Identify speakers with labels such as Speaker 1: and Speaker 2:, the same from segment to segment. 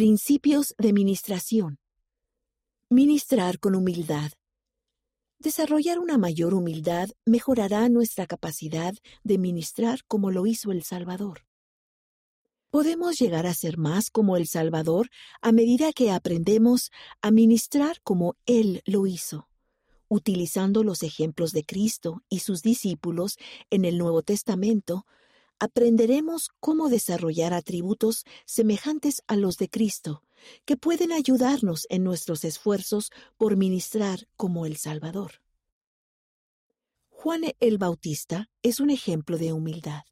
Speaker 1: Principios de ministración. Ministrar con humildad. Desarrollar una mayor humildad mejorará nuestra capacidad de ministrar como lo hizo el Salvador. Podemos llegar a ser más como el Salvador a medida que aprendemos a ministrar como Él lo hizo, utilizando los ejemplos de Cristo y sus discípulos en el Nuevo Testamento aprenderemos cómo desarrollar atributos semejantes a los de Cristo, que pueden ayudarnos en nuestros esfuerzos por ministrar como el Salvador. Juan el Bautista es un ejemplo de humildad.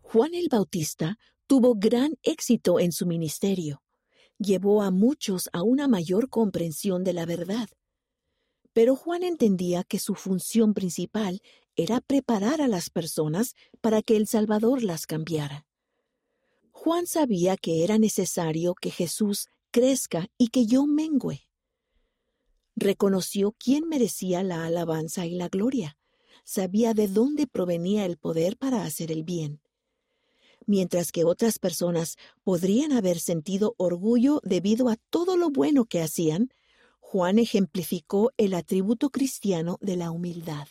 Speaker 1: Juan el Bautista tuvo gran éxito en su ministerio. Llevó a muchos a una mayor comprensión de la verdad. Pero Juan entendía que su función principal era preparar a las personas para que el Salvador las cambiara. Juan sabía que era necesario que Jesús crezca y que yo mengüe. Reconoció quién merecía la alabanza y la gloria. Sabía de dónde provenía el poder para hacer el bien. Mientras que otras personas podrían haber sentido orgullo debido a todo lo bueno que hacían, Juan ejemplificó el atributo cristiano de la humildad.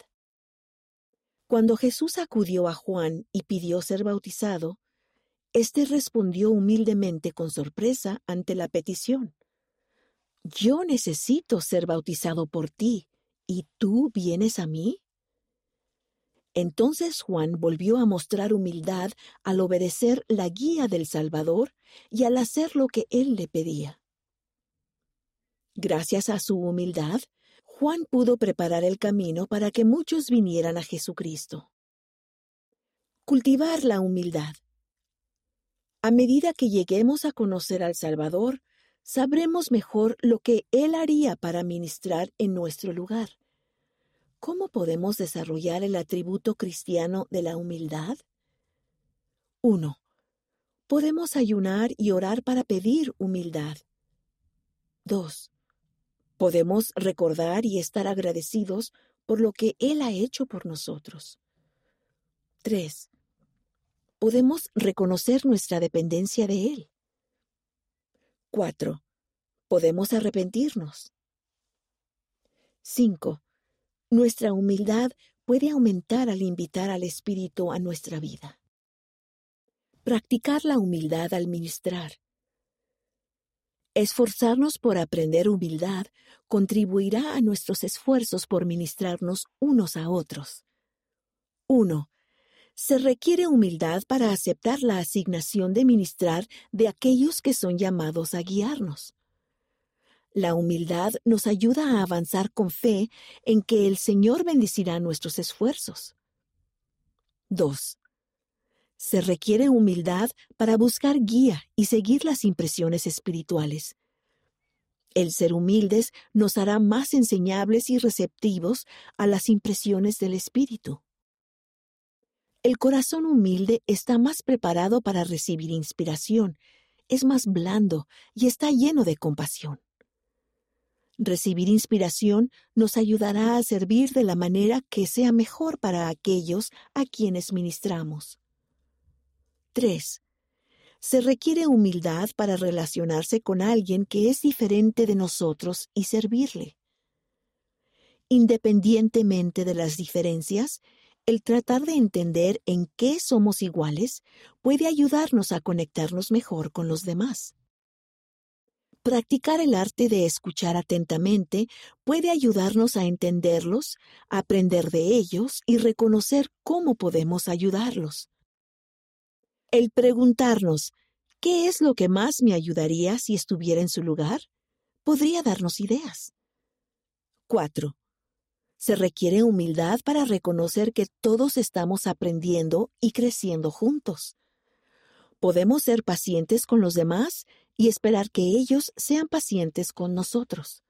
Speaker 1: Cuando Jesús acudió a Juan y pidió ser bautizado, éste respondió humildemente con sorpresa ante la petición. Yo necesito ser bautizado por ti, ¿y tú vienes a mí? Entonces Juan volvió a mostrar humildad al obedecer la guía del Salvador y al hacer lo que él le pedía. Gracias a su humildad, Juan pudo preparar el camino para que muchos vinieran a Jesucristo. Cultivar la humildad. A medida que lleguemos a conocer al Salvador, sabremos mejor lo que Él haría para ministrar en nuestro lugar. ¿Cómo podemos desarrollar el atributo cristiano de la humildad? 1. Podemos ayunar y orar para pedir humildad. 2. Podemos recordar y estar agradecidos por lo que Él ha hecho por nosotros. 3. Podemos reconocer nuestra dependencia de Él. 4. Podemos arrepentirnos. 5. Nuestra humildad puede aumentar al invitar al Espíritu a nuestra vida. Practicar la humildad al ministrar. Esforzarnos por aprender humildad contribuirá a nuestros esfuerzos por ministrarnos unos a otros. 1. Se requiere humildad para aceptar la asignación de ministrar de aquellos que son llamados a guiarnos. La humildad nos ayuda a avanzar con fe en que el Señor bendecirá nuestros esfuerzos. 2. Se requiere humildad para buscar guía y seguir las impresiones espirituales. El ser humildes nos hará más enseñables y receptivos a las impresiones del Espíritu. El corazón humilde está más preparado para recibir inspiración, es más blando y está lleno de compasión. Recibir inspiración nos ayudará a servir de la manera que sea mejor para aquellos a quienes ministramos. 3. Se requiere humildad para relacionarse con alguien que es diferente de nosotros y servirle. Independientemente de las diferencias, el tratar de entender en qué somos iguales puede ayudarnos a conectarnos mejor con los demás. Practicar el arte de escuchar atentamente puede ayudarnos a entenderlos, aprender de ellos y reconocer cómo podemos ayudarlos. El preguntarnos, ¿qué es lo que más me ayudaría si estuviera en su lugar? podría darnos ideas. 4. Se requiere humildad para reconocer que todos estamos aprendiendo y creciendo juntos. Podemos ser pacientes con los demás y esperar que ellos sean pacientes con nosotros.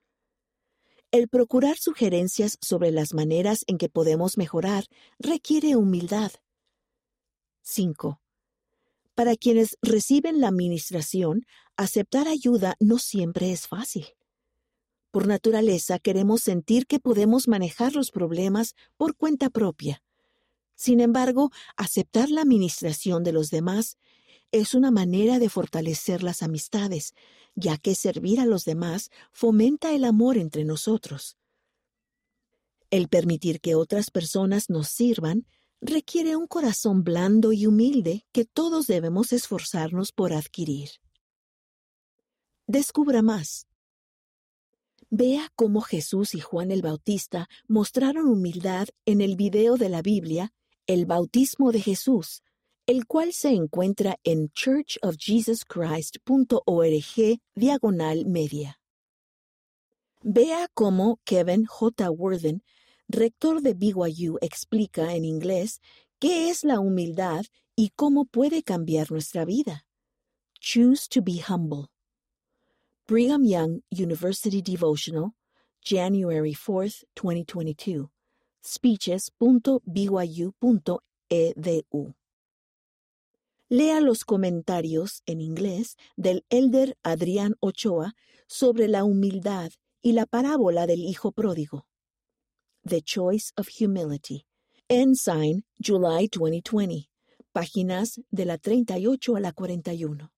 Speaker 1: El procurar sugerencias sobre las maneras en que podemos mejorar requiere humildad. 5. Para quienes reciben la administración, aceptar ayuda no siempre es fácil. Por naturaleza queremos sentir que podemos manejar los problemas por cuenta propia. Sin embargo, aceptar la administración de los demás es una manera de fortalecer las amistades, ya que servir a los demás fomenta el amor entre nosotros. El permitir que otras personas nos sirvan requiere un corazón blando y humilde que todos debemos esforzarnos por adquirir. Descubra más. Vea cómo Jesús y Juan el Bautista mostraron humildad en el video de la Biblia, El bautismo de Jesús, el cual se encuentra en churchofjesuschrist.org diagonal media. Vea cómo Kevin J. Worthen, rector de BYU, explica en inglés qué es la humildad y cómo puede cambiar nuestra vida. Choose to be humble. Brigham Young University Devotional, January 4, 2022. Speeches.byu.edu. Lea los comentarios en inglés del elder Adrián Ochoa sobre la humildad y la parábola del Hijo Pródigo. The Choice of Humility. Ensign, July 2020. Páginas de la 38 a la 41.